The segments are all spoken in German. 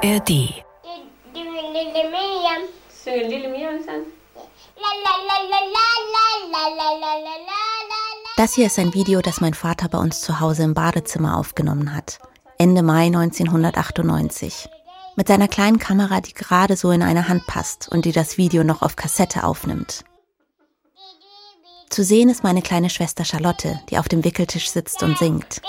ARD. Das hier ist ein Video, das mein Vater bei uns zu Hause im Badezimmer aufgenommen hat. Ende Mai 1998. Mit seiner kleinen Kamera, die gerade so in eine Hand passt und die das Video noch auf Kassette aufnimmt. Zu sehen ist meine kleine Schwester Charlotte, die auf dem Wickeltisch sitzt und singt.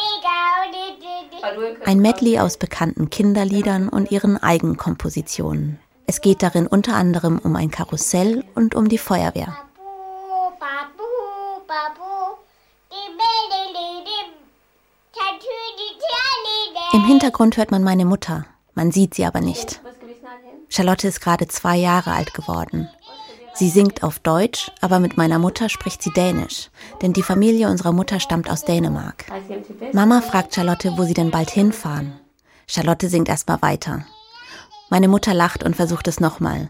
Ein Medley aus bekannten Kinderliedern und ihren Eigenkompositionen. Es geht darin unter anderem um ein Karussell und um die Feuerwehr. Im Hintergrund hört man meine Mutter. Man sieht sie aber nicht. Charlotte ist gerade zwei Jahre alt geworden. Sie singt auf Deutsch, aber mit meiner Mutter spricht sie Dänisch, denn die Familie unserer Mutter stammt aus Dänemark. Mama fragt Charlotte, wo sie denn bald hinfahren. Charlotte singt erstmal weiter. Meine Mutter lacht und versucht es nochmal.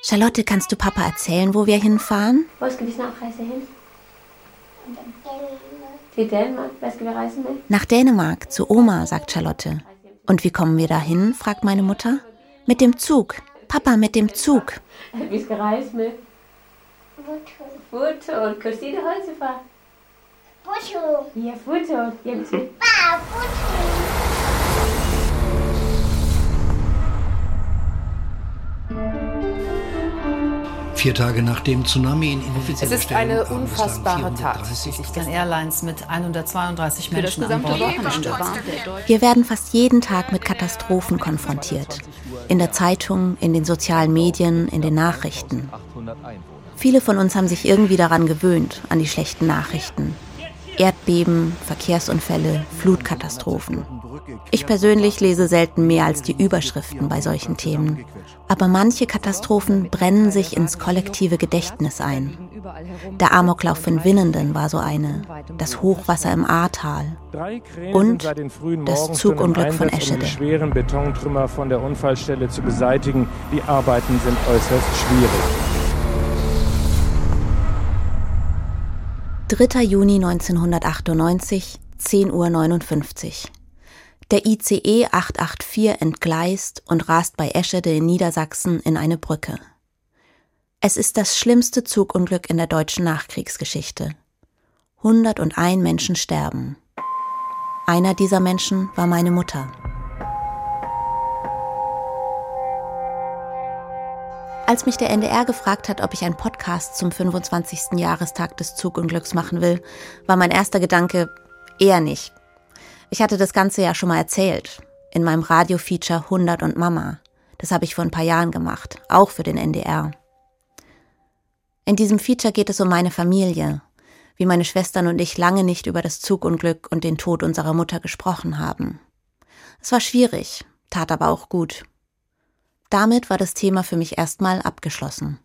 Charlotte, kannst du Papa erzählen, wo wir hinfahren? Wo skal vi snart rejse hin? Til Danmark. Hvad skal vi rejse med? Nach Dänemark, zu Oma, sagt Charlotte. Und wie kommen wir dahin? fragt meine Mutter. Mit dem Zug. Papa, mit dem Zug. Vi skal rejse med Futtog. Christine Holzefar. Ja, Futtog. Hjem til. Vier Tage nach dem Tsunami in inoffizielle Es ist eine unfassbare Tat, 430 die sich Airlines mit 132 für das Menschen an gesamte Bord. Wir werden fast jeden Tag mit Katastrophen konfrontiert. In der Zeitung, in den sozialen Medien, in den Nachrichten. Viele von uns haben sich irgendwie daran gewöhnt, an die schlechten Nachrichten. Erdbeben, Verkehrsunfälle, Flutkatastrophen. Ich persönlich lese selten mehr als die Überschriften bei solchen Themen. Aber manche Katastrophen brennen sich ins kollektive Gedächtnis ein. Der Amoklauf in Winnenden war so eine, das Hochwasser im Ahrtal Und das Zugunglück von Um Eschede. die schweren Betontrümmer von der Unfallstelle zu beseitigen. Die Arbeiten sind äußerst schwierig. 3. Juni 1998, 10.59 Uhr. Der ICE 884 entgleist und rast bei Eschede in Niedersachsen in eine Brücke. Es ist das schlimmste Zugunglück in der deutschen Nachkriegsgeschichte. 101 Menschen sterben. Einer dieser Menschen war meine Mutter. Als mich der NDR gefragt hat, ob ich einen Podcast zum 25. Jahrestag des Zugunglücks machen will, war mein erster Gedanke eher nicht. Ich hatte das Ganze ja schon mal erzählt. In meinem Radiofeature 100 und Mama. Das habe ich vor ein paar Jahren gemacht. Auch für den NDR. In diesem Feature geht es um meine Familie. Wie meine Schwestern und ich lange nicht über das Zugunglück und den Tod unserer Mutter gesprochen haben. Es war schwierig, tat aber auch gut. Damit war das Thema für mich erstmal abgeschlossen.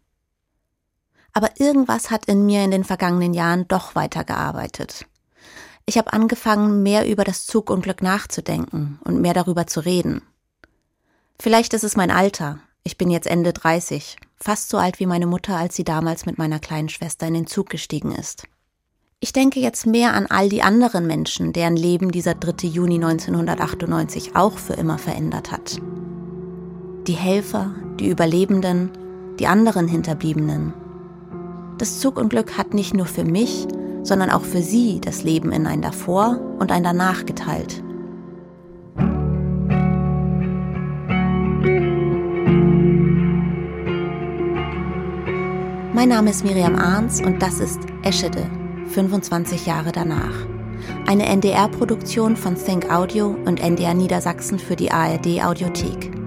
Aber irgendwas hat in mir in den vergangenen Jahren doch weitergearbeitet. Ich habe angefangen, mehr über das Zugunglück nachzudenken und mehr darüber zu reden. Vielleicht ist es mein Alter. Ich bin jetzt Ende 30, fast so alt wie meine Mutter, als sie damals mit meiner kleinen Schwester in den Zug gestiegen ist. Ich denke jetzt mehr an all die anderen Menschen, deren Leben dieser 3. Juni 1998 auch für immer verändert hat. Die Helfer, die Überlebenden, die anderen Hinterbliebenen. Das Zugunglück hat nicht nur für mich, sondern auch für sie das Leben in ein davor und ein danach geteilt. Mein Name ist Miriam Arns und das ist Eschede, 25 Jahre danach. Eine NDR-Produktion von Think Audio und NDR Niedersachsen für die ARD Audiothek.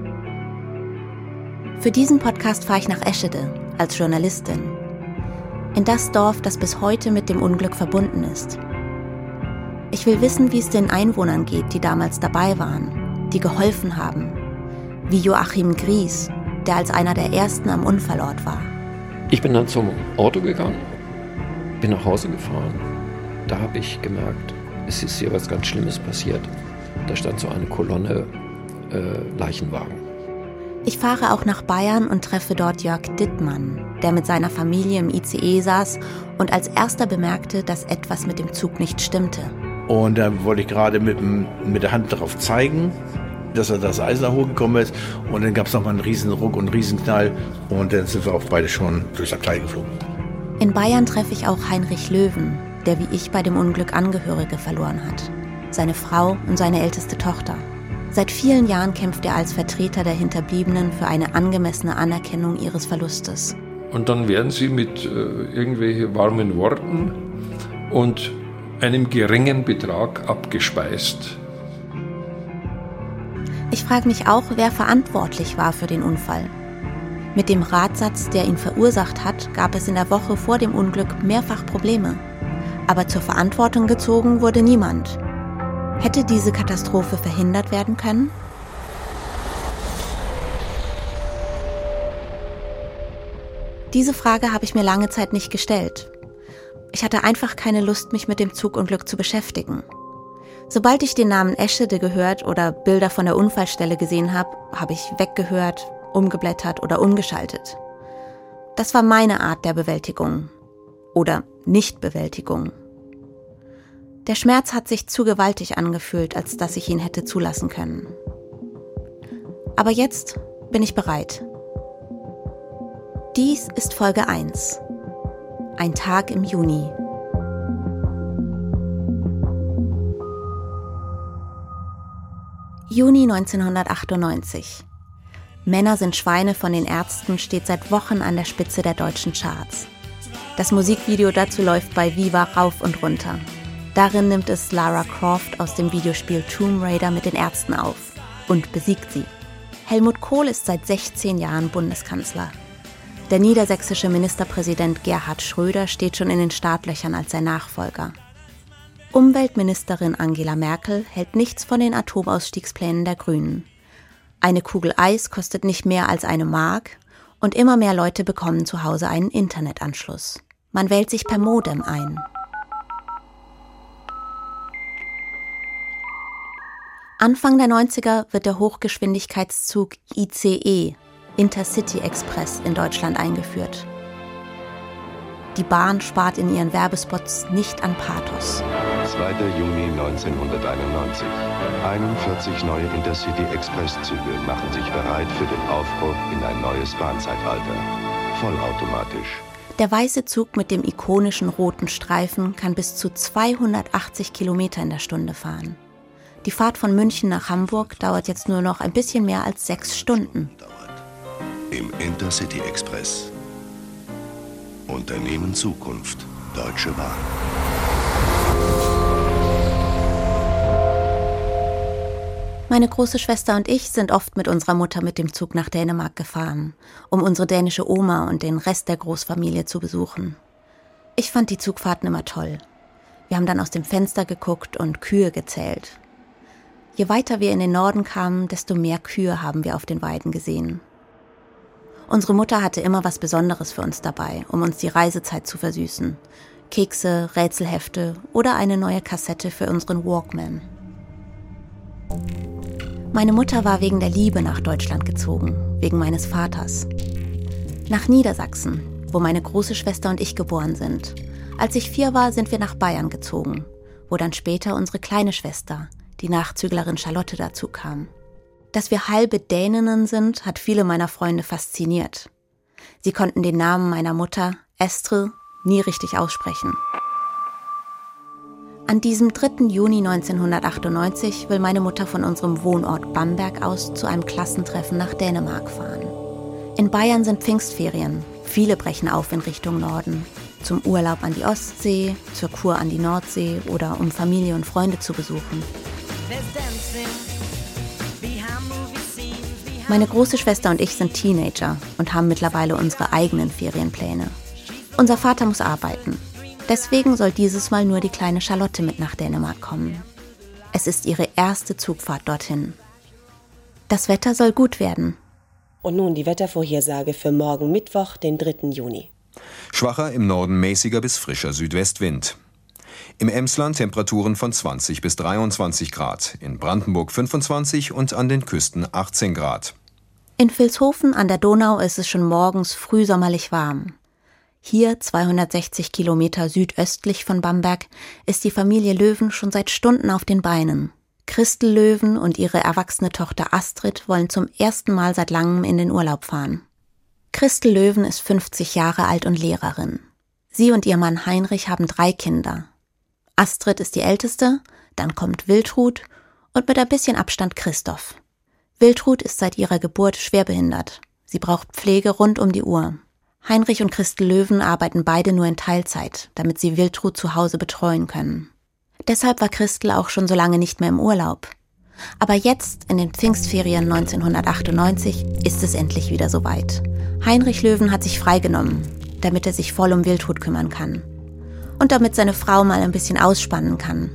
Für diesen Podcast fahre ich nach Eschede als Journalistin. In das Dorf, das bis heute mit dem Unglück verbunden ist. Ich will wissen, wie es den Einwohnern geht, die damals dabei waren, die geholfen haben. Wie Joachim Gries, der als einer der ersten am Unfallort war. Ich bin dann zum Auto gegangen, bin nach Hause gefahren. Da habe ich gemerkt, es ist hier was ganz Schlimmes passiert. Da stand so eine Kolonne äh, Leichenwagen. Ich fahre auch nach Bayern und treffe dort Jörg Dittmann, der mit seiner Familie im ICE saß und als erster bemerkte, dass etwas mit dem Zug nicht stimmte. Und da wollte ich gerade mit, mit der Hand darauf zeigen. dass er das Eisen hochgekommen ist. Und dann gab es nochmal einen riesen Ruck und einen riesen Knall. Und dann sind wir auch beide schon durchs Abteil geflogen. In Bayern treffe ich auch Heinrich Löwen, der wie ich bei dem Unglück Angehörige verloren hat. Seine Frau und seine älteste Tochter. Seit vielen Jahren kämpft er als Vertreter der Hinterbliebenen für eine angemessene Anerkennung ihres Verlustes. Und dann werden sie mit äh, irgendwelchen warmen Worten und einem geringen Betrag abgespeist. Ich frage mich auch, wer verantwortlich war für den Unfall. Mit dem Radsatz, der ihn verursacht hat, gab es in der Woche vor dem Unglück mehrfach Probleme. Aber zur Verantwortung gezogen wurde niemand. Hätte diese Katastrophe verhindert werden können? Diese Frage habe ich mir lange Zeit nicht gestellt. Ich hatte einfach keine Lust, mich mit dem Zugunglück zu beschäftigen. Sobald ich den Namen Eschede gehört oder Bilder von der Unfallstelle gesehen habe, habe ich weggehört, umgeblättert oder umgeschaltet. Das war meine Art der Bewältigung oder Nichtbewältigung. Der Schmerz hat sich zu gewaltig angefühlt, als dass ich ihn hätte zulassen können. Aber jetzt bin ich bereit. Dies ist Folge 1. Ein Tag im Juni. Juni 1998. Männer sind Schweine von den Ärzten steht seit Wochen an der Spitze der deutschen Charts. Das Musikvideo dazu läuft bei Viva rauf und runter. Darin nimmt es Lara Croft aus dem Videospiel Tomb Raider mit den Ärzten auf und besiegt sie. Helmut Kohl ist seit 16 Jahren Bundeskanzler. Der niedersächsische Ministerpräsident Gerhard Schröder steht schon in den Startlöchern als sein Nachfolger. Umweltministerin Angela Merkel hält nichts von den Atomausstiegsplänen der Grünen. Eine Kugel Eis kostet nicht mehr als eine Mark und immer mehr Leute bekommen zu Hause einen Internetanschluss. Man wählt sich per Modem ein. Anfang der 90er wird der Hochgeschwindigkeitszug ICE, Intercity Express, in Deutschland eingeführt. Die Bahn spart in ihren Werbespots nicht an Pathos. 2. Juni 1991. 41 neue Intercity Express-Züge machen sich bereit für den Aufbruch in ein neues Bahnzeitalter. Vollautomatisch. Der weiße Zug mit dem ikonischen roten Streifen kann bis zu 280 Kilometer in der Stunde fahren. Die Fahrt von München nach Hamburg dauert jetzt nur noch ein bisschen mehr als sechs Stunden. Im Intercity Express. Unternehmen Zukunft. Deutsche Bahn. Meine große Schwester und ich sind oft mit unserer Mutter mit dem Zug nach Dänemark gefahren, um unsere dänische Oma und den Rest der Großfamilie zu besuchen. Ich fand die Zugfahrten immer toll. Wir haben dann aus dem Fenster geguckt und Kühe gezählt. Je weiter wir in den Norden kamen, desto mehr Kühe haben wir auf den Weiden gesehen. Unsere Mutter hatte immer was Besonderes für uns dabei, um uns die Reisezeit zu versüßen. Kekse, Rätselhefte oder eine neue Kassette für unseren Walkman. Meine Mutter war wegen der Liebe nach Deutschland gezogen, wegen meines Vaters. Nach Niedersachsen, wo meine große Schwester und ich geboren sind. Als ich vier war, sind wir nach Bayern gezogen, wo dann später unsere kleine Schwester, die Nachzüglerin Charlotte dazu kam. Dass wir halbe Däninnen sind, hat viele meiner Freunde fasziniert. Sie konnten den Namen meiner Mutter, Estrid, nie richtig aussprechen. An diesem 3. Juni 1998 will meine Mutter von unserem Wohnort Bamberg aus zu einem Klassentreffen nach Dänemark fahren. In Bayern sind Pfingstferien. Viele brechen auf in Richtung Norden. Zum Urlaub an die Ostsee, zur Kur an die Nordsee oder um Familie und Freunde zu besuchen. Meine große Schwester und ich sind Teenager und haben mittlerweile unsere eigenen Ferienpläne. Unser Vater muss arbeiten. Deswegen soll dieses Mal nur die kleine Charlotte mit nach Dänemark kommen. Es ist ihre erste Zugfahrt dorthin. Das Wetter soll gut werden. Und nun die Wettervorhersage für morgen Mittwoch, den 3. Juni. Schwacher im Norden mäßiger bis frischer Südwestwind. Im Emsland Temperaturen von 20 bis 23 Grad, in Brandenburg 25 und an den Küsten 18 Grad. In Vilshofen an der Donau ist es schon morgens frühsommerlich warm. Hier, 260 Kilometer südöstlich von Bamberg, ist die Familie Löwen schon seit Stunden auf den Beinen. Christel Löwen und ihre erwachsene Tochter Astrid wollen zum ersten Mal seit langem in den Urlaub fahren. Christel Löwen ist 50 Jahre alt und Lehrerin. Sie und ihr Mann Heinrich haben drei Kinder. Astrid ist die älteste, dann kommt Wildrut und mit ein bisschen Abstand Christoph. Wildrut ist seit ihrer Geburt schwerbehindert. Sie braucht Pflege rund um die Uhr. Heinrich und Christel Löwen arbeiten beide nur in Teilzeit, damit sie Wildrut zu Hause betreuen können. Deshalb war Christel auch schon so lange nicht mehr im Urlaub. Aber jetzt, in den Pfingstferien 1998, ist es endlich wieder soweit. Heinrich Löwen hat sich freigenommen, damit er sich voll um Wildhut kümmern kann. Und damit seine Frau mal ein bisschen ausspannen kann.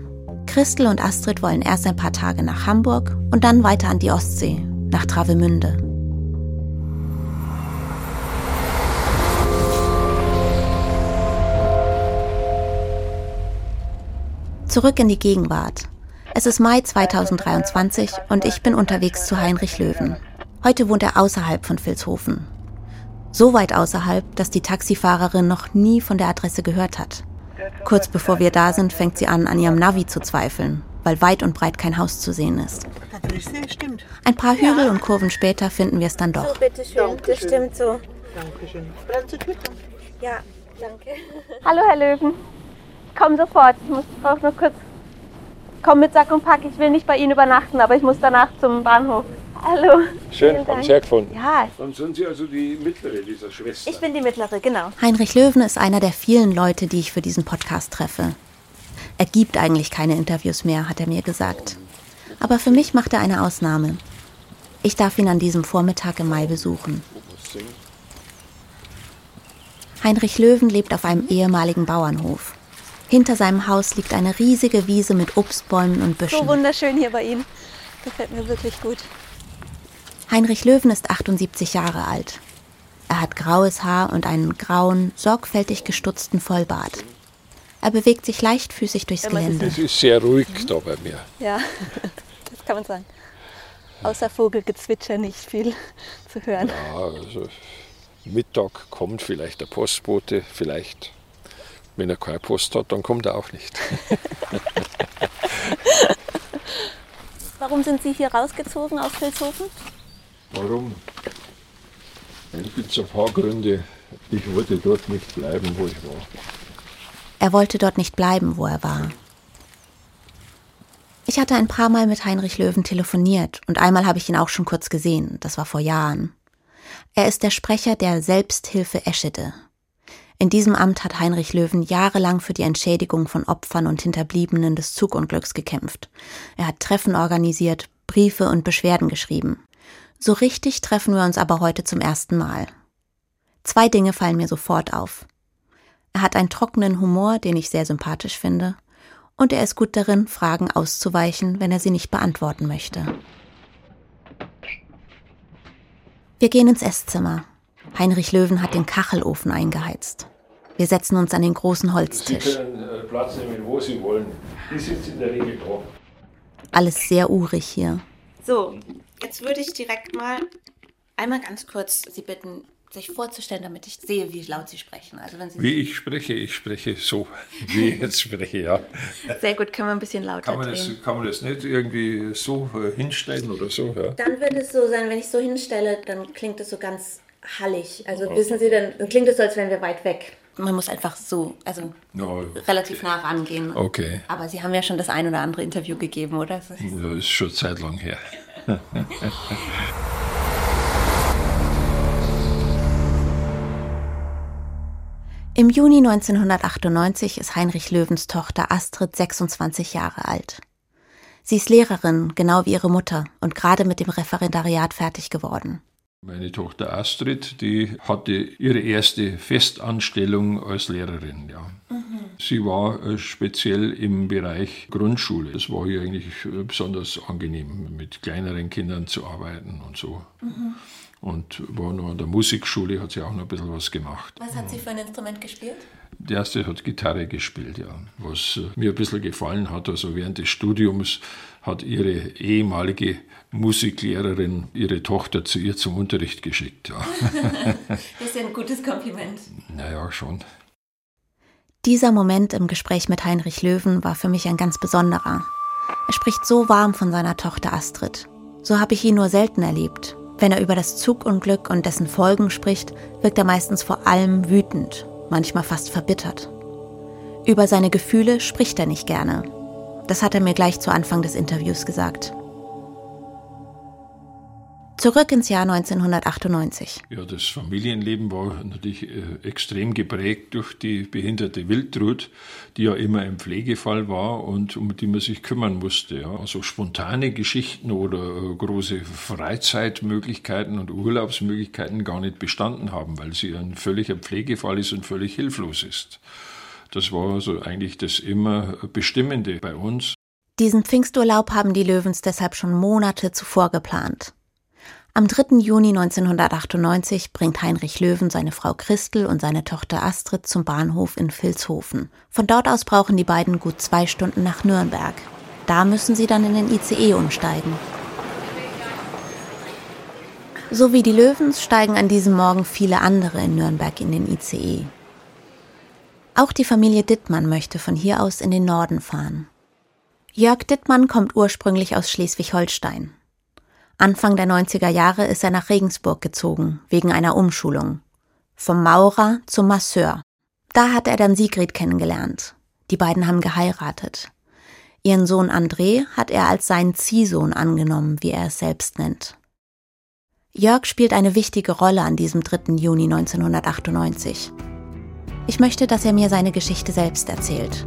Christel und Astrid wollen erst ein paar Tage nach Hamburg und dann weiter an die Ostsee, nach Travemünde. Zurück in die Gegenwart. Es ist Mai 2023 und ich bin unterwegs zu Heinrich Löwen. Heute wohnt er außerhalb von Vilshofen. So weit außerhalb, dass die Taxifahrerin noch nie von der Adresse gehört hat. Kurz bevor wir da sind, fängt sie an, an ihrem Navi zu zweifeln, weil weit und breit kein Haus zu sehen ist. stimmt. Ein paar Hügel und Kurven später finden wir es dann doch. So, bitteschön. Das stimmt so. Dankeschön. Ja, danke. Hallo, Herr Löwen. Komm sofort. Ich muss brauche noch kurz. Komm mit Sack und Pack. Ich will nicht bei Ihnen übernachten, aber ich muss danach zum Bahnhof. Hallo. Schön, haben Sie hergefunden. Ja. Dann sind Sie also die mittlere dieser Schwester. Ich bin die mittlere, genau. Heinrich Löwen ist einer der vielen Leute, die ich für diesen Podcast treffe. Er gibt eigentlich keine Interviews mehr, hat er mir gesagt. Aber für mich macht er eine Ausnahme. Ich darf ihn an diesem Vormittag im Mai besuchen. Heinrich Löwen lebt auf einem ehemaligen Bauernhof. Hinter seinem Haus liegt eine riesige Wiese mit Obstbäumen und Büschen. So wunderschön hier bei Ihnen. Gefällt mir wirklich gut. Heinrich Löwen ist 78 Jahre alt. Er hat graues Haar und einen grauen, sorgfältig gestutzten Vollbart. Er bewegt sich leichtfüßig durchs Gelände. Es ist sehr ruhig da bei mir. Ja, das kann man sagen. Außer Vogelgezwitscher nicht viel zu hören. Ja, also Mittag kommt vielleicht der Postbote, vielleicht wenn er keine Post hat, dann kommt er auch nicht. Warum sind Sie hier rausgezogen aus Vilshofen? Warum? Es gibt ein paar Gründe. Ich wollte dort nicht bleiben, wo ich war. Er wollte dort nicht bleiben, wo er war. Ich hatte ein paar Mal mit Heinrich Löwen telefoniert und einmal habe ich ihn auch schon kurz gesehen. Das war vor Jahren. Er ist der Sprecher der Selbsthilfe Eschede. In diesem Amt hat Heinrich Löwen jahrelang für die Entschädigung von Opfern und Hinterbliebenen des Zugunglücks gekämpft. Er hat Treffen organisiert, Briefe und Beschwerden geschrieben. So richtig treffen wir uns aber heute zum ersten Mal. Zwei Dinge fallen mir sofort auf. Er hat einen trockenen Humor, den ich sehr sympathisch finde, und er ist gut darin, Fragen auszuweichen, wenn er sie nicht beantworten möchte. Wir gehen ins Esszimmer. Heinrich Löwen hat den Kachelofen eingeheizt. Wir setzen uns an den großen Holztisch. Sie können äh, Platz nehmen, wo Sie wollen. Die sitzt in der Regel da. Alles sehr urig hier. So, jetzt würde ich direkt mal einmal ganz kurz Sie bitten, sich vorzustellen, damit ich sehe, wie laut Sie sprechen. Also wenn Sie Wie ich spreche, ich spreche so, wie ich jetzt spreche, ja. Sehr gut, können wir ein bisschen lauter Kann man, das, drehen. kann man das nicht irgendwie so äh, hinstellen oder so? Ja? Dann wird es so sein, wenn ich so hinstelle, dann klingt es so ganz hallig. Also wissen Sie, dann, dann klingt es so, als wären wir weit weg. Man muss einfach so, also No, relativ nah rangehen. okay, Aber Sie haben ja schon das ein oder andere Interview gegeben, oder? Das ist- das ist schon Zeit lang her. Im Juni 1998 ist Heinrich Löwens Tochter Astrid 26 Jahre alt. Sie ist Lehrerin, genau wie ihre Mutter, und gerade mit dem Referendariat fertig geworden. Meine Tochter Astrid, die hatte ihre erste Festanstellung als Lehrerin. Ja. Sie war äh, speziell im Bereich Grundschule. Das war ihr eigentlich äh, besonders angenehm, mit kleineren Kindern zu arbeiten und so. Und war noch an der Musikschule, hat sie auch noch ein bisschen was gemacht. Was hat sie für ein Instrument gespielt? Die erste hat Gitarre gespielt, ja. Was äh, mir ein bisschen gefallen hat, also während des Studiums hat ihre ehemalige Musiklehrerin ihre Tochter zu ihr zum Unterricht geschickt, ja. Das ist ja ein gutes Kompliment. naja, schon. Dieser Moment im Gespräch mit Heinrich Löwen war für mich ein ganz besonderer. Er spricht so warm von seiner Tochter Astrid. So habe ich ihn nur selten erlebt. Wenn er über das Zugunglück und dessen Folgen spricht, wirkt er meistens vor allem wütend, manchmal fast verbittert. Über seine Gefühle spricht er nicht gerne. Das hat er mir gleich zu Anfang des Interviews gesagt. Zurück ins Jahr 1998. Ja, das Familienleben war natürlich äh, extrem geprägt durch die behinderte Wildrut, die ja immer ein Pflegefall war und um die man sich kümmern musste. Ja. Also spontane Geschichten oder äh, große Freizeitmöglichkeiten und Urlaubsmöglichkeiten gar nicht bestanden haben, weil sie ein völliger Pflegefall ist und völlig hilflos ist. Das war also eigentlich das immer Bestimmende bei uns. Diesen Pfingsturlaub haben die Löwens deshalb schon Monate zuvor geplant. Am 3. Juni 1998 bringt Heinrich Löwen seine Frau Christel und seine Tochter Astrid zum Bahnhof in Vilshofen. Von dort aus brauchen die beiden gut zwei Stunden nach Nürnberg. Da müssen sie dann in den ICE umsteigen. So wie die Löwens steigen an diesem Morgen viele andere in Nürnberg in den ICE. Auch die Familie Dittmann möchte von hier aus in den Norden fahren. Jörg Dittmann kommt ursprünglich aus Schleswig-Holstein. Anfang der 90er Jahre ist er nach Regensburg gezogen, wegen einer Umschulung. Vom Maurer zum Masseur. Da hat er dann Sigrid kennengelernt. Die beiden haben geheiratet. Ihren Sohn André hat er als seinen Ziehsohn angenommen, wie er es selbst nennt. Jörg spielt eine wichtige Rolle an diesem 3. Juni 1998. Ich möchte, dass er mir seine Geschichte selbst erzählt.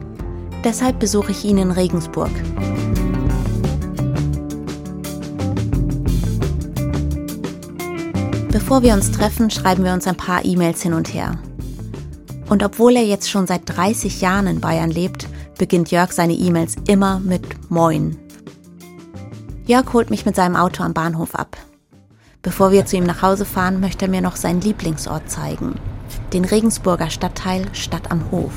Deshalb besuche ich ihn in Regensburg. Bevor wir uns treffen, schreiben wir uns ein paar E-Mails hin und her. Und obwohl er jetzt schon seit 30 Jahren in Bayern lebt, beginnt Jörg seine E-Mails immer mit Moin. Jörg holt mich mit seinem Auto am Bahnhof ab. Bevor wir zu ihm nach Hause fahren, möchte er mir noch seinen Lieblingsort zeigen. Den Regensburger Stadtteil Stadt am Hof.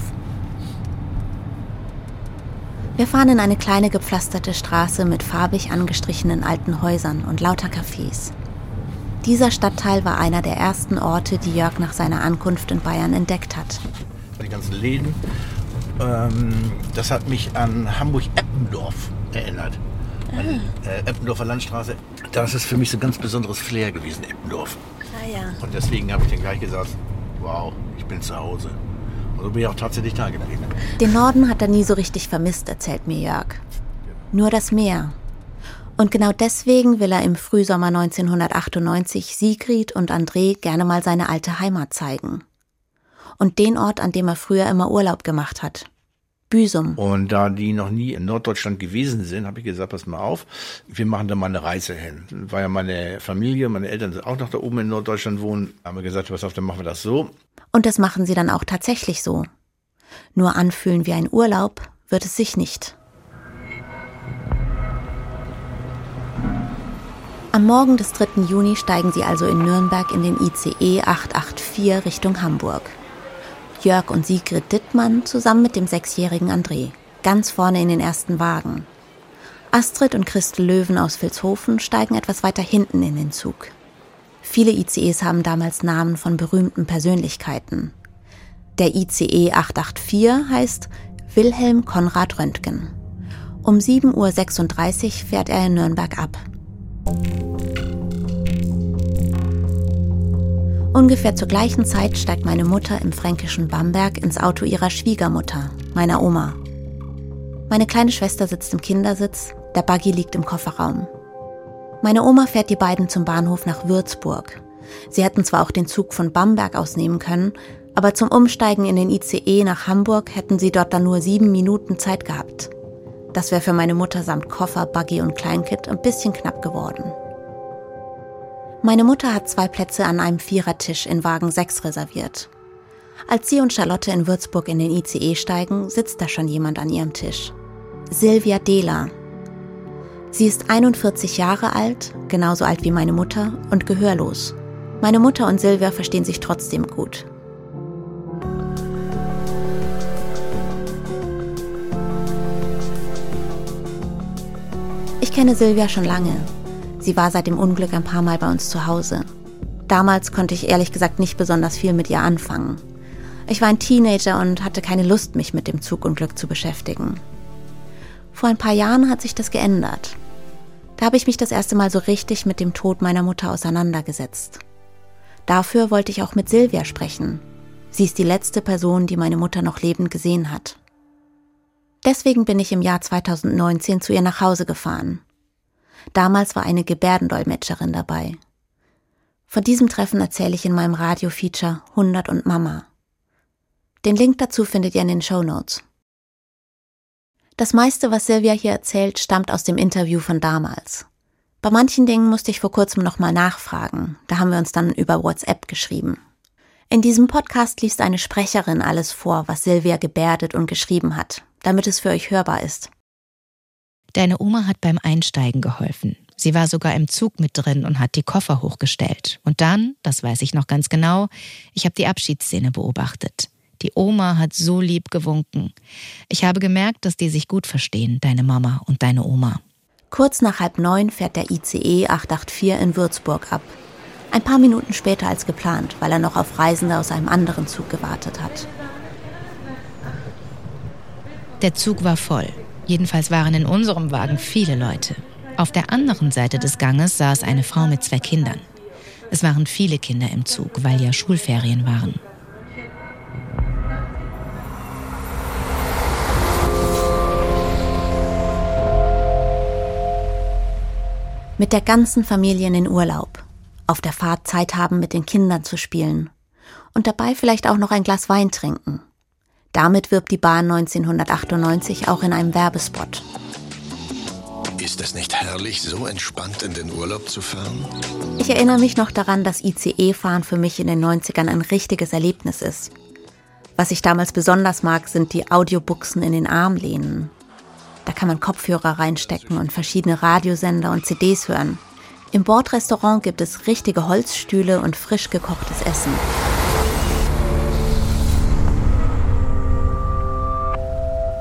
Wir fahren in eine kleine gepflasterte Straße mit farbig angestrichenen alten Häusern und lauter Cafés. Dieser Stadtteil war einer der ersten Orte, die Jörg nach seiner Ankunft in Bayern entdeckt hat. Die ganzen Läden. Ähm, das hat mich an Hamburg-Eppendorf erinnert. Ah. An, äh, Eppendorfer Landstraße. Das ist für mich so ein ganz besonderes Flair gewesen, Eppendorf. Ah, ja. Und deswegen habe ich dann gleich gesagt, wow, ich bin zu Hause. Und so bin ich auch tatsächlich da geblieben. Den Norden hat er nie so richtig vermisst, erzählt mir Jörg. Nur das Meer, und genau deswegen will er im Frühsommer 1998 Sigrid und André gerne mal seine alte Heimat zeigen. Und den Ort, an dem er früher immer Urlaub gemacht hat. Büsum. Und da die noch nie in Norddeutschland gewesen sind, habe ich gesagt, pass mal auf, wir machen da mal eine Reise hin. War ja meine Familie, meine Eltern sind auch noch da oben in Norddeutschland wohnen. Haben wir gesagt, pass auf, dann machen wir das so. Und das machen sie dann auch tatsächlich so. Nur anfühlen wie ein Urlaub wird es sich nicht. Am Morgen des 3. Juni steigen sie also in Nürnberg in den ICE 884 Richtung Hamburg. Jörg und Sigrid Dittmann zusammen mit dem sechsjährigen André, ganz vorne in den ersten Wagen. Astrid und Christel Löwen aus Vilshofen steigen etwas weiter hinten in den Zug. Viele ICEs haben damals Namen von berühmten Persönlichkeiten. Der ICE 884 heißt Wilhelm Konrad Röntgen. Um 7.36 Uhr fährt er in Nürnberg ab. Ungefähr zur gleichen Zeit steigt meine Mutter im fränkischen Bamberg ins Auto ihrer Schwiegermutter, meiner Oma. Meine kleine Schwester sitzt im Kindersitz, der Buggy liegt im Kofferraum. Meine Oma fährt die beiden zum Bahnhof nach Würzburg. Sie hätten zwar auch den Zug von Bamberg aus nehmen können, aber zum Umsteigen in den ICE nach Hamburg hätten sie dort dann nur sieben Minuten Zeit gehabt. Das wäre für meine Mutter samt Koffer, Buggy und Kleinkind ein bisschen knapp geworden. Meine Mutter hat zwei Plätze an einem Vierertisch in Wagen 6 reserviert. Als sie und Charlotte in Würzburg in den ICE steigen, sitzt da schon jemand an ihrem Tisch. Silvia Dehler. Sie ist 41 Jahre alt, genauso alt wie meine Mutter und gehörlos. Meine Mutter und Silvia verstehen sich trotzdem gut. Kenne Silvia schon lange. Sie war seit dem Unglück ein paar Mal bei uns zu Hause. Damals konnte ich ehrlich gesagt nicht besonders viel mit ihr anfangen. Ich war ein Teenager und hatte keine Lust, mich mit dem Zugunglück zu beschäftigen. Vor ein paar Jahren hat sich das geändert. Da habe ich mich das erste Mal so richtig mit dem Tod meiner Mutter auseinandergesetzt. Dafür wollte ich auch mit Silvia sprechen. Sie ist die letzte Person, die meine Mutter noch lebend gesehen hat. Deswegen bin ich im Jahr 2019 zu ihr nach Hause gefahren. Damals war eine Gebärdendolmetscherin dabei. Von diesem Treffen erzähle ich in meinem Radio-Feature 100 und Mama. Den Link dazu findet ihr in den Show Notes. Das meiste, was Silvia hier erzählt, stammt aus dem Interview von damals. Bei manchen Dingen musste ich vor kurzem nochmal nachfragen. Da haben wir uns dann über WhatsApp geschrieben. In diesem Podcast liest eine Sprecherin alles vor, was Silvia gebärdet und geschrieben hat, damit es für euch hörbar ist. Deine Oma hat beim Einsteigen geholfen. Sie war sogar im Zug mit drin und hat die Koffer hochgestellt. Und dann, das weiß ich noch ganz genau, ich habe die Abschiedsszene beobachtet. Die Oma hat so lieb gewunken. Ich habe gemerkt, dass die sich gut verstehen, deine Mama und deine Oma. Kurz nach halb neun fährt der ICE 884 in Würzburg ab. Ein paar Minuten später als geplant, weil er noch auf Reisende aus einem anderen Zug gewartet hat. Der Zug war voll. Jedenfalls waren in unserem Wagen viele Leute. Auf der anderen Seite des Ganges saß eine Frau mit zwei Kindern. Es waren viele Kinder im Zug, weil ja Schulferien waren. Mit der ganzen Familie in den Urlaub. Auf der Fahrt Zeit haben, mit den Kindern zu spielen. Und dabei vielleicht auch noch ein Glas Wein trinken. Damit wirbt die Bahn 1998 auch in einem Werbespot. Ist es nicht herrlich, so entspannt in den Urlaub zu fahren? Ich erinnere mich noch daran, dass ICE-Fahren für mich in den 90ern ein richtiges Erlebnis ist. Was ich damals besonders mag, sind die Audiobuchsen in den Armlehnen. Da kann man Kopfhörer reinstecken und verschiedene Radiosender und CDs hören. Im Bordrestaurant gibt es richtige Holzstühle und frisch gekochtes Essen.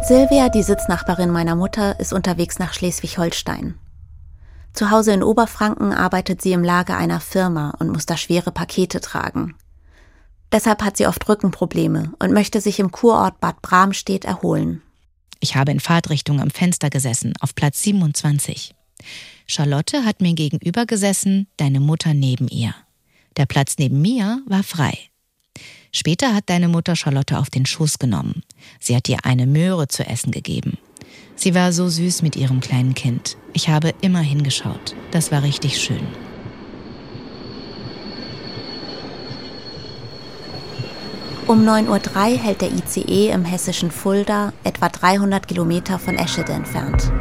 Silvia, die Sitznachbarin meiner Mutter, ist unterwegs nach Schleswig-Holstein. Zu Hause in Oberfranken arbeitet sie im Lager einer Firma und muss da schwere Pakete tragen. Deshalb hat sie oft Rückenprobleme und möchte sich im Kurort Bad Bramstedt erholen. Ich habe in Fahrtrichtung am Fenster gesessen, auf Platz 27. Charlotte hat mir gegenüber gesessen, deine Mutter neben ihr. Der Platz neben mir war frei. Später hat deine Mutter Charlotte auf den Schoß genommen. Sie hat ihr eine Möhre zu essen gegeben. Sie war so süß mit ihrem kleinen Kind. Ich habe immer hingeschaut. Das war richtig schön. Um 9.03 Uhr hält der ICE im hessischen Fulda, etwa 300 Kilometer von Eschede entfernt.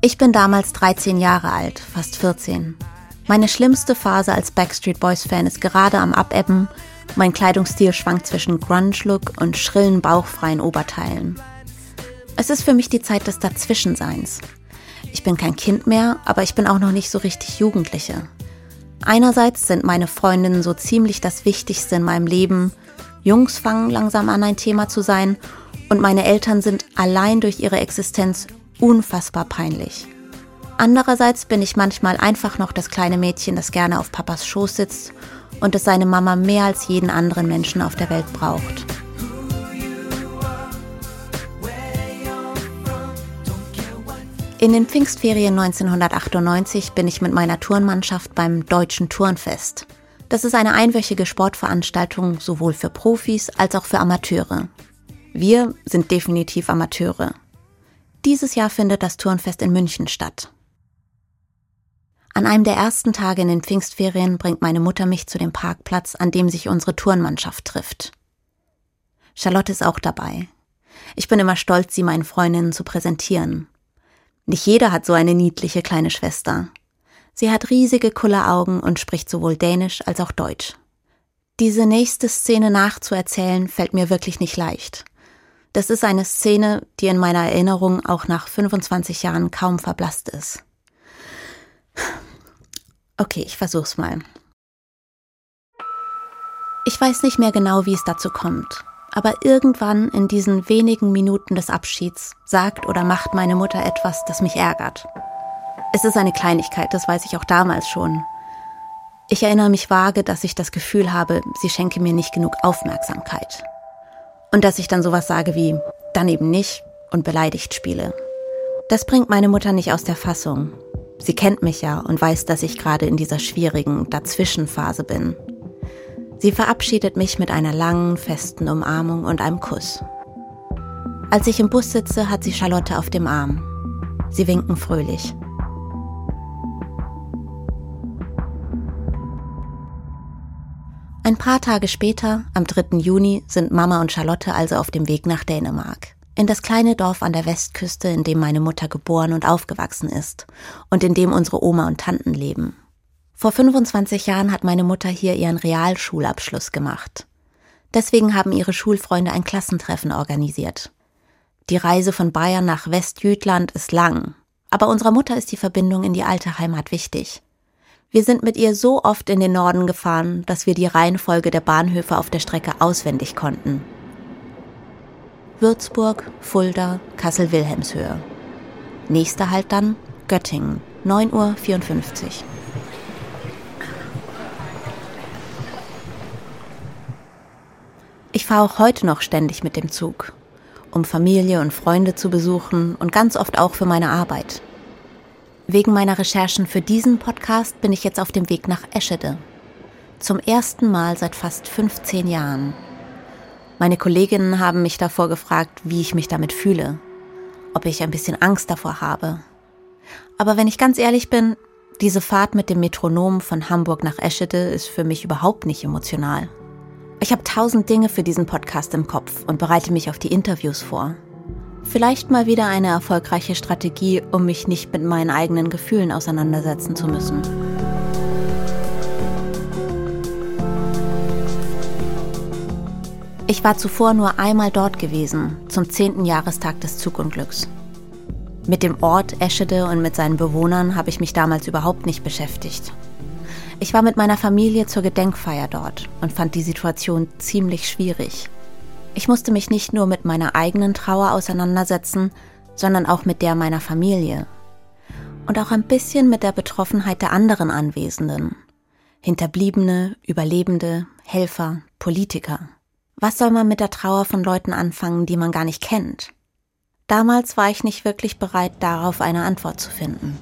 Ich bin damals 13 Jahre alt, fast 14. Meine schlimmste Phase als Backstreet Boys-Fan ist gerade am Abebben. Mein Kleidungsstil schwankt zwischen Grunge-Look und schrillen, bauchfreien Oberteilen. Es ist für mich die Zeit des Dazwischenseins. Ich bin kein Kind mehr, aber ich bin auch noch nicht so richtig Jugendliche. Einerseits sind meine Freundinnen so ziemlich das Wichtigste in meinem Leben. Jungs fangen langsam an, ein Thema zu sein. Und meine Eltern sind allein durch ihre Existenz unfassbar peinlich. Andererseits bin ich manchmal einfach noch das kleine Mädchen, das gerne auf Papas Schoß sitzt und das seine Mama mehr als jeden anderen Menschen auf der Welt braucht. In den Pfingstferien 1998 bin ich mit meiner Turnmannschaft beim Deutschen Turnfest. Das ist eine einwöchige Sportveranstaltung sowohl für Profis als auch für Amateure. Wir sind definitiv Amateure. Dieses Jahr findet das Turnfest in München statt. An einem der ersten Tage in den Pfingstferien bringt meine Mutter mich zu dem Parkplatz, an dem sich unsere Turnmannschaft trifft. Charlotte ist auch dabei. Ich bin immer stolz, sie meinen Freundinnen zu präsentieren. Nicht jeder hat so eine niedliche kleine Schwester. Sie hat riesige Kulleraugen und spricht sowohl Dänisch als auch Deutsch. Diese nächste Szene nachzuerzählen fällt mir wirklich nicht leicht. Das ist eine Szene, die in meiner Erinnerung auch nach 25 Jahren kaum verblasst ist. Okay, ich versuch's mal. Ich weiß nicht mehr genau, wie es dazu kommt aber irgendwann in diesen wenigen Minuten des Abschieds sagt oder macht meine Mutter etwas, das mich ärgert. Es ist eine Kleinigkeit, das weiß ich auch damals schon. Ich erinnere mich vage, dass ich das Gefühl habe, sie schenke mir nicht genug Aufmerksamkeit. Und dass ich dann sowas sage wie dann eben nicht und beleidigt spiele. Das bringt meine Mutter nicht aus der Fassung. Sie kennt mich ja und weiß, dass ich gerade in dieser schwierigen Dazwischenphase bin. Sie verabschiedet mich mit einer langen, festen Umarmung und einem Kuss. Als ich im Bus sitze, hat sie Charlotte auf dem Arm. Sie winken fröhlich. Ein paar Tage später, am 3. Juni, sind Mama und Charlotte also auf dem Weg nach Dänemark. In das kleine Dorf an der Westküste, in dem meine Mutter geboren und aufgewachsen ist und in dem unsere Oma und Tanten leben. Vor 25 Jahren hat meine Mutter hier ihren Realschulabschluss gemacht. Deswegen haben ihre Schulfreunde ein Klassentreffen organisiert. Die Reise von Bayern nach Westjütland ist lang, aber unserer Mutter ist die Verbindung in die alte Heimat wichtig. Wir sind mit ihr so oft in den Norden gefahren, dass wir die Reihenfolge der Bahnhöfe auf der Strecke auswendig konnten. Würzburg, Fulda, Kassel-Wilhelmshöhe. Nächster Halt dann Göttingen, 9.54 Uhr. Ich fahre auch heute noch ständig mit dem Zug, um Familie und Freunde zu besuchen und ganz oft auch für meine Arbeit. Wegen meiner Recherchen für diesen Podcast bin ich jetzt auf dem Weg nach Eschede. Zum ersten Mal seit fast 15 Jahren. Meine Kolleginnen haben mich davor gefragt, wie ich mich damit fühle, ob ich ein bisschen Angst davor habe. Aber wenn ich ganz ehrlich bin, diese Fahrt mit dem Metronom von Hamburg nach Eschede ist für mich überhaupt nicht emotional. Ich habe tausend Dinge für diesen Podcast im Kopf und bereite mich auf die Interviews vor. Vielleicht mal wieder eine erfolgreiche Strategie, um mich nicht mit meinen eigenen Gefühlen auseinandersetzen zu müssen. Ich war zuvor nur einmal dort gewesen, zum 10. Jahrestag des Zugunglücks. Mit dem Ort Eschede und mit seinen Bewohnern habe ich mich damals überhaupt nicht beschäftigt. Ich war mit meiner Familie zur Gedenkfeier dort und fand die Situation ziemlich schwierig. Ich musste mich nicht nur mit meiner eigenen Trauer auseinandersetzen, sondern auch mit der meiner Familie. Und auch ein bisschen mit der Betroffenheit der anderen Anwesenden. Hinterbliebene, Überlebende, Helfer, Politiker. Was soll man mit der Trauer von Leuten anfangen, die man gar nicht kennt? Damals war ich nicht wirklich bereit, darauf eine Antwort zu finden.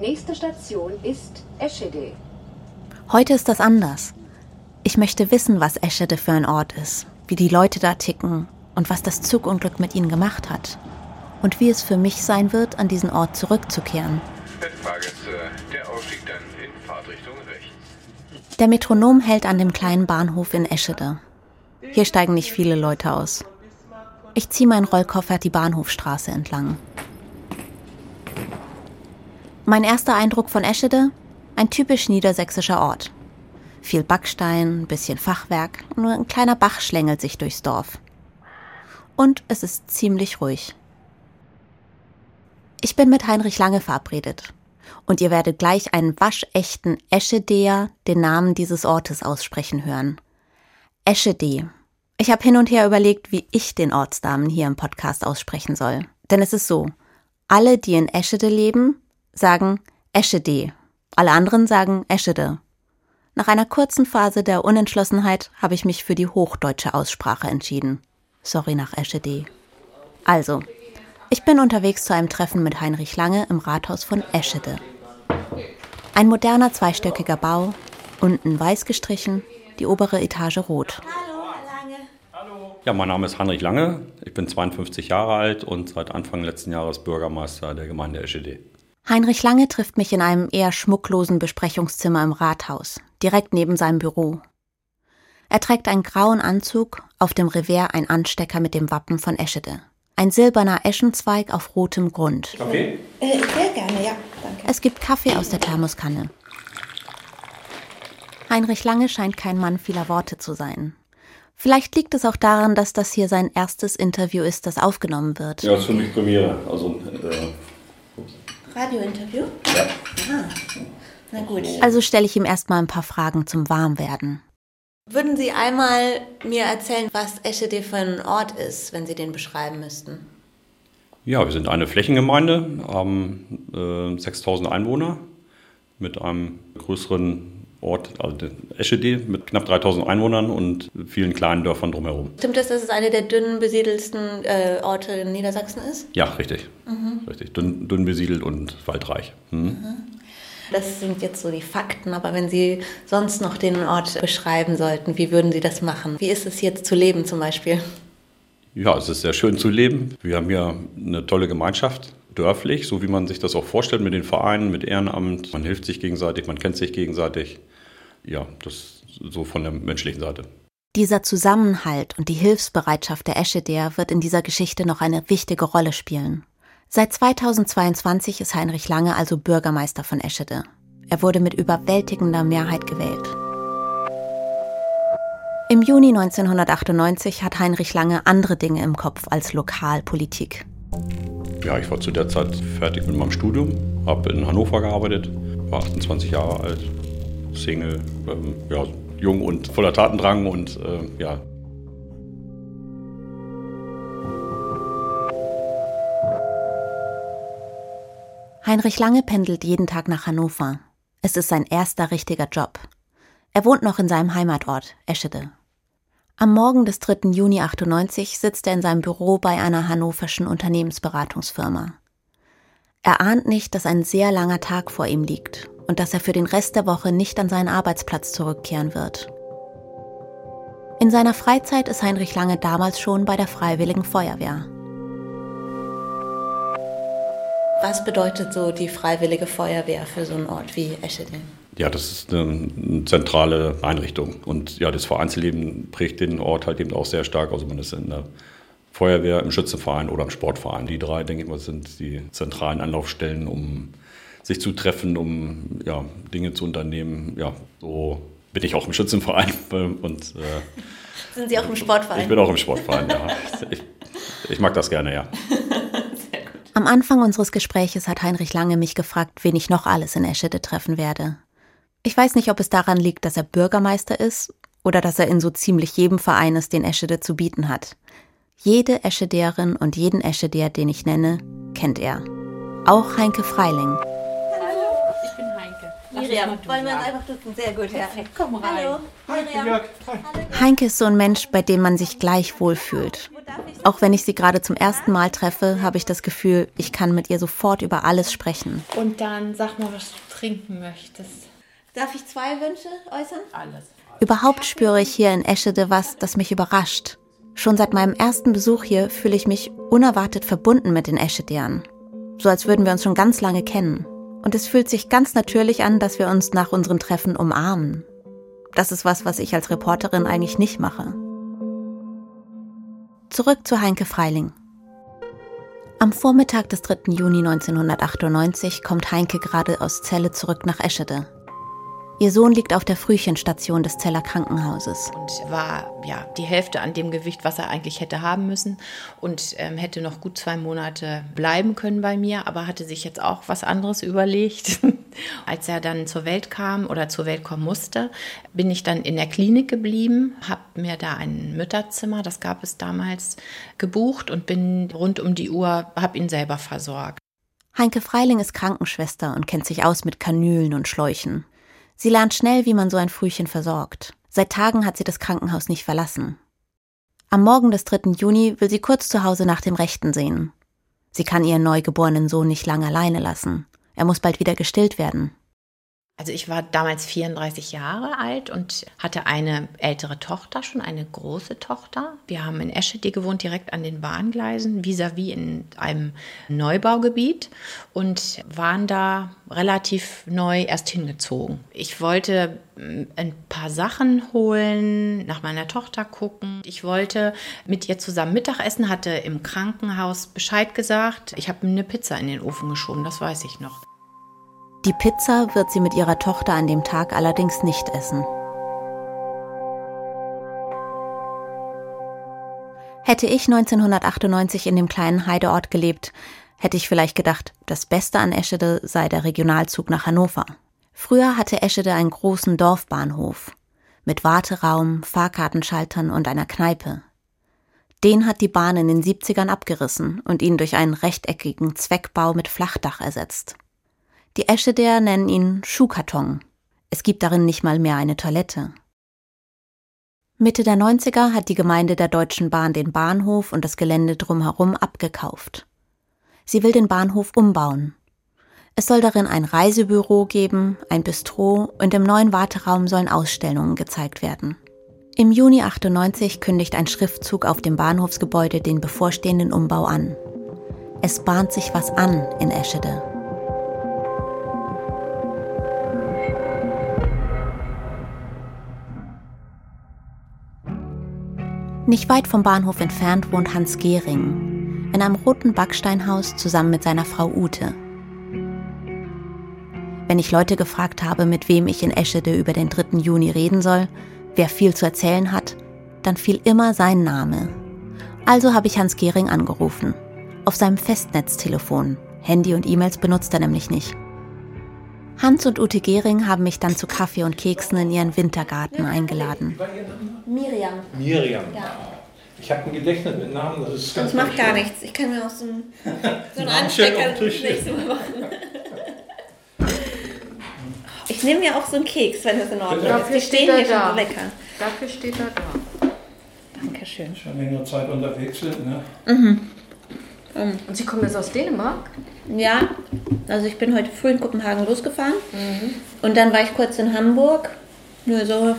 Nächste Station ist Eschede. Heute ist das anders. Ich möchte wissen, was Eschede für ein Ort ist, wie die Leute da ticken und was das Zugunglück mit ihnen gemacht hat. Und wie es für mich sein wird, an diesen Ort zurückzukehren. Der Der Metronom hält an dem kleinen Bahnhof in Eschede. Hier steigen nicht viele Leute aus. Ich ziehe meinen Rollkoffer die Bahnhofstraße entlang. Mein erster Eindruck von Eschede? Ein typisch niedersächsischer Ort. Viel Backstein, bisschen Fachwerk, nur ein kleiner Bach schlängelt sich durchs Dorf. Und es ist ziemlich ruhig. Ich bin mit Heinrich Lange verabredet. Und ihr werdet gleich einen waschechten Eschedeer den Namen dieses Ortes aussprechen hören. Eschede. Ich habe hin und her überlegt, wie ich den Ortsnamen hier im Podcast aussprechen soll. Denn es ist so, alle, die in Eschede leben, sagen Eschede. Alle anderen sagen Eschede. Nach einer kurzen Phase der Unentschlossenheit habe ich mich für die hochdeutsche Aussprache entschieden. Sorry nach Eschede. Also, ich bin unterwegs zu einem Treffen mit Heinrich Lange im Rathaus von Eschede. Ein moderner zweistöckiger Bau, unten weiß gestrichen, die obere Etage rot. Ja, mein Name ist Heinrich Lange. Ich bin 52 Jahre alt und seit Anfang letzten Jahres Bürgermeister der Gemeinde Eschede. Heinrich Lange trifft mich in einem eher schmucklosen Besprechungszimmer im Rathaus, direkt neben seinem Büro. Er trägt einen grauen Anzug, auf dem Revers ein Anstecker mit dem Wappen von Eschede. Ein silberner Eschenzweig auf rotem Grund. Kaffee? Äh, sehr gerne, ja, danke. Es gibt Kaffee aus der Thermoskanne. Heinrich Lange scheint kein Mann vieler Worte zu sein. Vielleicht liegt es auch daran, dass das hier sein erstes Interview ist, das aufgenommen wird. Ja, das ist für mich Premiere. Also, äh, Radiointerview? Ja. Ah, na gut. Also stelle ich ihm erstmal ein paar Fragen zum Warmwerden. Würden Sie einmal mir erzählen, was Eschede für ein Ort ist, wenn Sie den beschreiben müssten? Ja, wir sind eine Flächengemeinde, haben äh, 6000 Einwohner mit einem größeren Ort, also Eschede, mit knapp 3000 Einwohnern und vielen kleinen Dörfern drumherum. Stimmt es, dass es eine der dünn besiedelsten äh, Orte in Niedersachsen ist? Ja, richtig. Mhm. Richtig. Dünn, dünn, besiedelt und waldreich. Mhm. Mhm. Das sind jetzt so die Fakten, aber wenn Sie sonst noch den Ort beschreiben sollten, wie würden Sie das machen? Wie ist es jetzt zu leben zum Beispiel? Ja, es ist sehr schön zu leben. Wir haben hier eine tolle Gemeinschaft, dörflich, so wie man sich das auch vorstellt mit den Vereinen, mit Ehrenamt. Man hilft sich gegenseitig, man kennt sich gegenseitig. Ja, das so von der menschlichen Seite. Dieser Zusammenhalt und die Hilfsbereitschaft der Escheder wird in dieser Geschichte noch eine wichtige Rolle spielen. Seit 2022 ist Heinrich Lange also Bürgermeister von Eschede. Er wurde mit überwältigender Mehrheit gewählt. Im Juni 1998 hat Heinrich Lange andere Dinge im Kopf als Lokalpolitik. Ja, ich war zu der Zeit fertig mit meinem Studium, habe in Hannover gearbeitet, war 28 Jahre alt, Single, ähm, ja, jung und voller Tatendrang und äh, ja, Heinrich Lange pendelt jeden Tag nach Hannover. Es ist sein erster richtiger Job. Er wohnt noch in seinem Heimatort, Eschede. Am Morgen des 3. Juni 98 sitzt er in seinem Büro bei einer hannoverschen Unternehmensberatungsfirma. Er ahnt nicht, dass ein sehr langer Tag vor ihm liegt und dass er für den Rest der Woche nicht an seinen Arbeitsplatz zurückkehren wird. In seiner Freizeit ist Heinrich Lange damals schon bei der Freiwilligen Feuerwehr. Was bedeutet so die Freiwillige Feuerwehr für so einen Ort wie Eschede? Ja, das ist eine zentrale Einrichtung. Und ja, das Vereinsleben prägt den Ort halt eben auch sehr stark. Also man ist in der Feuerwehr, im Schützenverein oder im Sportverein. Die drei, denke ich mal, sind die zentralen Anlaufstellen, um sich zu treffen, um ja, Dinge zu unternehmen. Ja, so bin ich auch im Schützenverein. Und, äh, sind Sie auch im Sportverein? Ich bin auch im Sportverein, ja. Ich, ich mag das gerne, ja. Am Anfang unseres Gespräches hat Heinrich Lange mich gefragt, wen ich noch alles in Eschede treffen werde. Ich weiß nicht, ob es daran liegt, dass er Bürgermeister ist oder dass er in so ziemlich jedem Verein ist, den Eschede zu bieten hat. Jede Eschederin und jeden Escheder, den ich nenne, kennt er. Auch Heinke Freiling. Hallo, ich bin Heinke. Miriam, wollen wir uns einfach duzen? Sehr gut, ja. Komm rein. Hallo, Miriam. Heinke ist so ein Mensch, bei dem man sich gleich wohlfühlt. Auch wenn ich sie gerade zum ersten Mal treffe, habe ich das Gefühl, ich kann mit ihr sofort über alles sprechen. Und dann sag mal, was du trinken möchtest. Darf ich zwei Wünsche äußern? Alles. Überhaupt spüre ich hier in Eschede was, das mich überrascht. Schon seit meinem ersten Besuch hier fühle ich mich unerwartet verbunden mit den Eschedian. So als würden wir uns schon ganz lange kennen. Und es fühlt sich ganz natürlich an, dass wir uns nach unseren Treffen umarmen. Das ist was, was ich als Reporterin eigentlich nicht mache. Zurück zu Heinke Freiling. Am Vormittag des 3. Juni 1998 kommt Heinke gerade aus Celle zurück nach Eschede. Ihr Sohn liegt auf der Frühchenstation des Zeller Krankenhauses. Und war ja die Hälfte an dem Gewicht, was er eigentlich hätte haben müssen und ähm, hätte noch gut zwei Monate bleiben können bei mir, aber hatte sich jetzt auch was anderes überlegt. Als er dann zur Welt kam oder zur Welt kommen musste, bin ich dann in der Klinik geblieben, habe mir da ein Mütterzimmer, das gab es damals, gebucht und bin rund um die Uhr, habe ihn selber versorgt. Heinke Freiling ist Krankenschwester und kennt sich aus mit Kanülen und Schläuchen. Sie lernt schnell, wie man so ein Frühchen versorgt. Seit Tagen hat sie das Krankenhaus nicht verlassen. Am Morgen des 3. Juni will sie kurz zu Hause nach dem Rechten sehen. Sie kann ihren neugeborenen Sohn nicht lange alleine lassen. Er muss bald wieder gestillt werden. Also ich war damals 34 Jahre alt und hatte eine ältere Tochter, schon eine große Tochter. Wir haben in Eschede gewohnt, direkt an den Bahngleisen, vis-à-vis -vis in einem Neubaugebiet und waren da relativ neu erst hingezogen. Ich wollte mm, ein paar Sachen holen, nach meiner Tochter gucken. Ich wollte mit ihr zusammen Mittagessen, hatte im Krankenhaus Bescheid gesagt. Ich habe eine Pizza in den Ofen geschoben, das weiß ich noch. Die Pizza wird sie mit ihrer Tochter an dem Tag allerdings nicht essen. Hätte ich 1998 in dem kleinen Heideort gelebt, hätte ich vielleicht gedacht, das Beste an Eschede sei der Regionalzug nach Hannover. Früher hatte Eschede einen großen Dorfbahnhof mit Warteraum, Fahrkartenschaltern und einer Kneipe. Den hat die Bahn in den 70ern abgerissen und ihn durch einen rechteckigen Zweckbau mit Flachdach ersetzt. Die Escheder nennen ihn Schuhkarton. Es gibt darin nicht mal mehr eine Toilette. Mitte der 90er hat die Gemeinde der Deutschen Bahn den Bahnhof und das Gelände drumherum abgekauft. Sie will den Bahnhof umbauen. Es soll darin ein Reisebüro geben, ein Bistro und im neuen Warteraum sollen Ausstellungen gezeigt werden. Im Juni 98 kündigt ein Schriftzug auf dem Bahnhofsgebäude den bevorstehenden Umbau an. Es bahnt sich was an in Eschede. Nicht weit vom Bahnhof entfernt wohnt Hans Gehring in einem roten Backsteinhaus zusammen mit seiner Frau Ute. Wenn ich Leute gefragt habe, mit wem ich in Eschede über den 3. Juni reden soll, wer viel zu erzählen hat, dann fiel immer sein Name. Also habe ich Hans Gehring angerufen. Auf seinem Festnetztelefon. Handy und E-Mails benutzt er nämlich nicht. Hans und Ute Gehring haben mich dann zu Kaffee und Keksen in ihren Wintergarten eingeladen. Miriam. Miriam. Ja. Ich habe ein Gedächtnis mit Namen, das ist ganz Das macht gar nichts. Ich kann mir auch so einen, so einen Namensschild Anstecker auf den Tisch. nächstes Mal machen. Ich nehme mir auch so einen Keks, wenn das in Ordnung ist. Dafür Die steht stehen er hier schon so lecker. Dafür steht er da. Dankeschön. Schon längere Zeit unterwegs sind, ne? Mhm. Und Sie kommen jetzt aus Dänemark? Ja, also ich bin heute früh in Kopenhagen losgefahren Mhm. und dann war ich kurz in Hamburg, nur so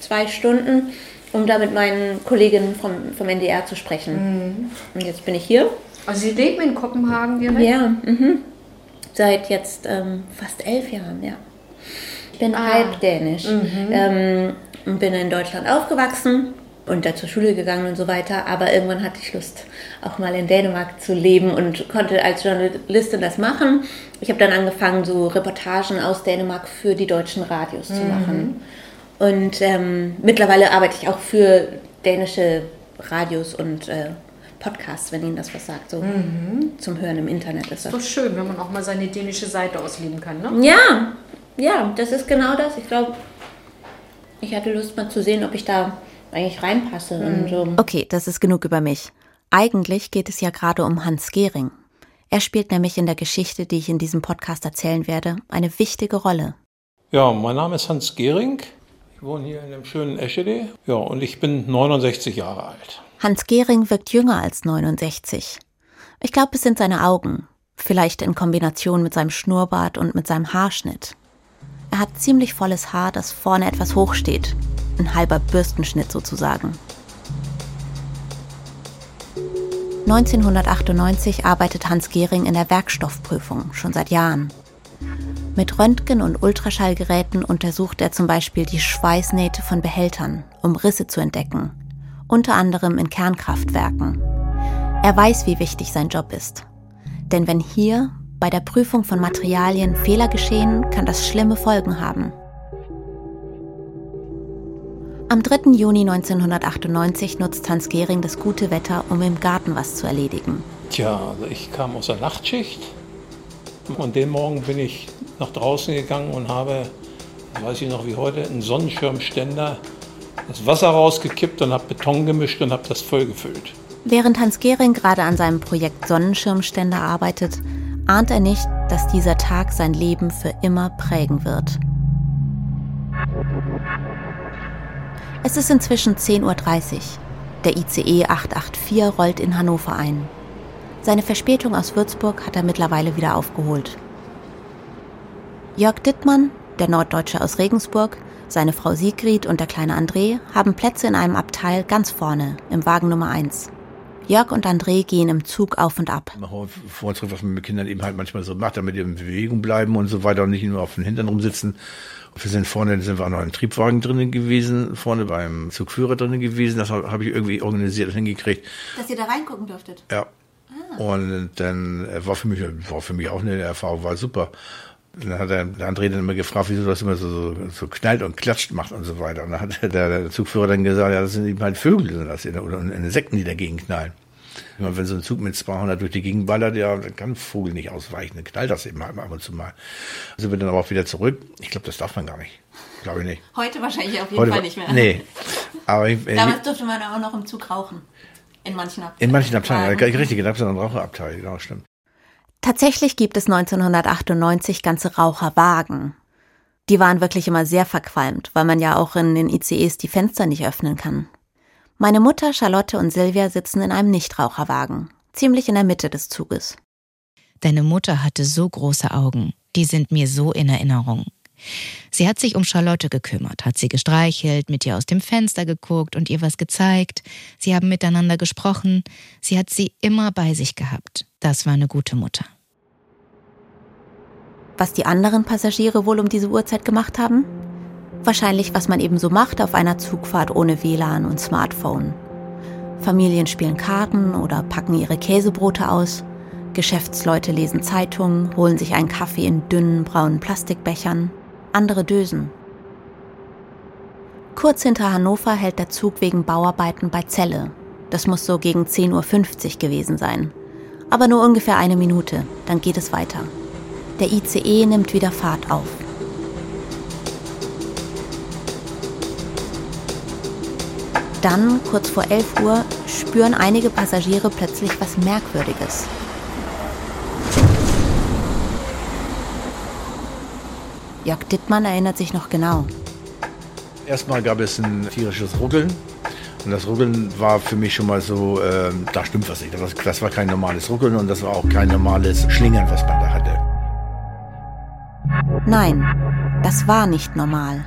zwei Stunden, um da mit meinen Kolleginnen vom, vom NDR zu sprechen. Und jetzt bin ich hier. Also Sie leben in Kopenhagen direkt? Ja, mhm. seit jetzt ähm, fast elf Jahren, ja. Ich bin Ah. halb dänisch Mhm. ähm, und bin in Deutschland aufgewachsen und da zur Schule gegangen und so weiter. Aber irgendwann hatte ich Lust, auch mal in Dänemark zu leben und konnte als Journalistin das machen. Ich habe dann angefangen, so Reportagen aus Dänemark für die deutschen Radios zu Mhm. machen. Und ähm, mittlerweile arbeite ich auch für dänische Radios und äh, Podcasts, wenn Ihnen das was sagt, so Mhm. zum Hören im Internet ist Ist das. doch schön, wenn man auch mal seine dänische Seite ausleben kann, ne? Ja, ja, das ist genau das. Ich glaube, ich hatte Lust mal zu sehen, ob ich da eigentlich reinpasse. Und so. Okay, das ist genug über mich. Eigentlich geht es ja gerade um Hans Gehring. Er spielt nämlich in der Geschichte, die ich in diesem Podcast erzählen werde, eine wichtige Rolle. Ja, mein Name ist Hans Gehring. Ich wohne hier in dem schönen Eschede. Ja, und ich bin 69 Jahre alt. Hans Gehring wirkt jünger als 69. Ich glaube, es sind seine Augen, vielleicht in Kombination mit seinem Schnurrbart und mit seinem Haarschnitt. Er hat ziemlich volles Haar, das vorne etwas hoch steht, ein halber Bürstenschnitt sozusagen. 1998 arbeitet Hans Gehring in der Werkstoffprüfung, schon seit Jahren. Mit Röntgen- und Ultraschallgeräten untersucht er zum Beispiel die Schweißnähte von Behältern, um Risse zu entdecken, unter anderem in Kernkraftwerken. Er weiß, wie wichtig sein Job ist. Denn wenn hier bei der Prüfung von Materialien Fehler geschehen, kann das schlimme Folgen haben. Am 3. Juni 1998 nutzt Hans Gehring das gute Wetter, um im Garten was zu erledigen. Tja, also ich kam aus der Nachtschicht. Und den Morgen bin ich nach draußen gegangen und habe, weiß ich noch wie heute, einen Sonnenschirmständer, das Wasser rausgekippt und habe Beton gemischt und habe das voll gefüllt. Während Hans Gehring gerade an seinem Projekt Sonnenschirmständer arbeitet, ahnt er nicht, dass dieser Tag sein Leben für immer prägen wird. Es ist inzwischen 10.30 Uhr. Der ICE 884 rollt in Hannover ein. Seine Verspätung aus Würzburg hat er mittlerweile wieder aufgeholt. Jörg Dittmann, der Norddeutsche aus Regensburg, seine Frau Sigrid und der kleine André haben Plätze in einem Abteil ganz vorne, im Wagen Nummer 1. Jörg und André gehen im Zug auf und ab. vor und zurück, was man mit Kindern eben halt manchmal so macht, damit die in Bewegung bleiben und so weiter und nicht nur auf den Hintern rumsitzen. Wir sind vorne, sind wir auch noch im Triebwagen drinnen gewesen, vorne beim Zugführer drinnen gewesen. Das habe hab ich irgendwie organisiert und hingekriegt. Dass ihr da reingucken dürftet. Ja. Und dann äh, war für mich, war für mich auch eine Erfahrung, war super. Dann hat der, der André dann immer gefragt, wieso das immer so, so, so knallt und klatscht macht und so weiter. Und dann hat der, der Zugführer dann gesagt, ja, das sind eben halt Vögel, sind das, oder Insekten, die dagegen knallen. Meine, wenn so ein Zug mit 200 durch die Gegend ballert, ja, dann kann ein Vogel nicht ausweichen, dann knallt das eben halt ab und zu mal. Sind wir dann aber auch wieder zurück. Ich glaube, das darf man gar nicht. Glaube ich nicht. Heute wahrscheinlich auf jeden Heute Fall nicht mehr. Nee. Aber ich, äh, Damals durfte man auch noch im Zug rauchen. In manchen Abteilen. in manchen Abteilen, ja, richtig, da gab es ja einen Raucherabteil, genau, stimmt. Tatsächlich gibt es 1998 ganze Raucherwagen. Die waren wirklich immer sehr verqualmt, weil man ja auch in den ICEs die Fenster nicht öffnen kann. Meine Mutter, Charlotte und Silvia sitzen in einem Nichtraucherwagen, ziemlich in der Mitte des Zuges. Deine Mutter hatte so große Augen, die sind mir so in Erinnerung. Sie hat sich um Charlotte gekümmert, hat sie gestreichelt, mit ihr aus dem Fenster geguckt und ihr was gezeigt. Sie haben miteinander gesprochen. Sie hat sie immer bei sich gehabt. Das war eine gute Mutter. Was die anderen Passagiere wohl um diese Uhrzeit gemacht haben? Wahrscheinlich, was man eben so macht auf einer Zugfahrt ohne WLAN und Smartphone. Familien spielen Karten oder packen ihre Käsebrote aus. Geschäftsleute lesen Zeitungen, holen sich einen Kaffee in dünnen braunen Plastikbechern andere Dösen. Kurz hinter Hannover hält der Zug wegen Bauarbeiten bei Celle. Das muss so gegen 10.50 Uhr gewesen sein. Aber nur ungefähr eine Minute, dann geht es weiter. Der ICE nimmt wieder Fahrt auf. Dann, kurz vor 11 Uhr, spüren einige Passagiere plötzlich was Merkwürdiges. Jörg Dittmann erinnert sich noch genau. Erstmal gab es ein tierisches Ruckeln. Und das Ruckeln war für mich schon mal so, äh, da stimmt was nicht. Das, das war kein normales Ruckeln und das war auch kein normales Schlingern, was man da hatte. Nein, das war nicht normal.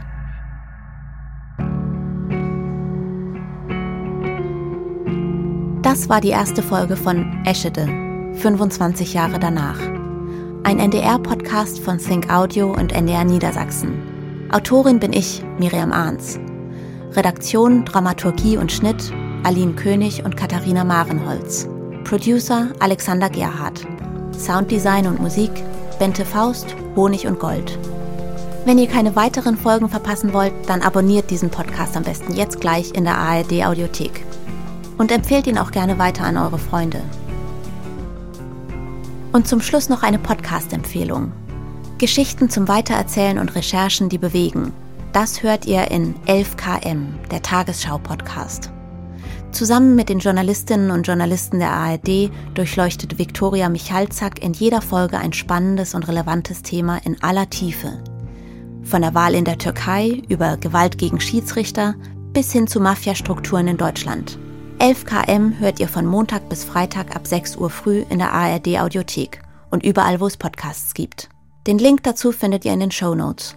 Das war die erste Folge von Eschede, 25 Jahre danach ein NDR-Podcast von Think Audio und NDR Niedersachsen. Autorin bin ich, Miriam Ahns. Redaktion, Dramaturgie und Schnitt Aline König und Katharina Marenholz. Producer Alexander Gerhardt. Sounddesign und Musik Bente Faust, Honig und Gold. Wenn ihr keine weiteren Folgen verpassen wollt, dann abonniert diesen Podcast am besten jetzt gleich in der ARD Audiothek. Und empfehlt ihn auch gerne weiter an eure Freunde. Und zum Schluss noch eine Podcast-Empfehlung. Geschichten zum Weitererzählen und Recherchen, die bewegen. Das hört ihr in 11KM, der Tagesschau-Podcast. Zusammen mit den Journalistinnen und Journalisten der ARD durchleuchtet Viktoria Michalzack in jeder Folge ein spannendes und relevantes Thema in aller Tiefe. Von der Wahl in der Türkei über Gewalt gegen Schiedsrichter bis hin zu Mafiastrukturen in Deutschland. 11 km hört ihr von Montag bis Freitag ab 6 Uhr früh in der ARD Audiothek und überall, wo es Podcasts gibt. Den Link dazu findet ihr in den Show Notes.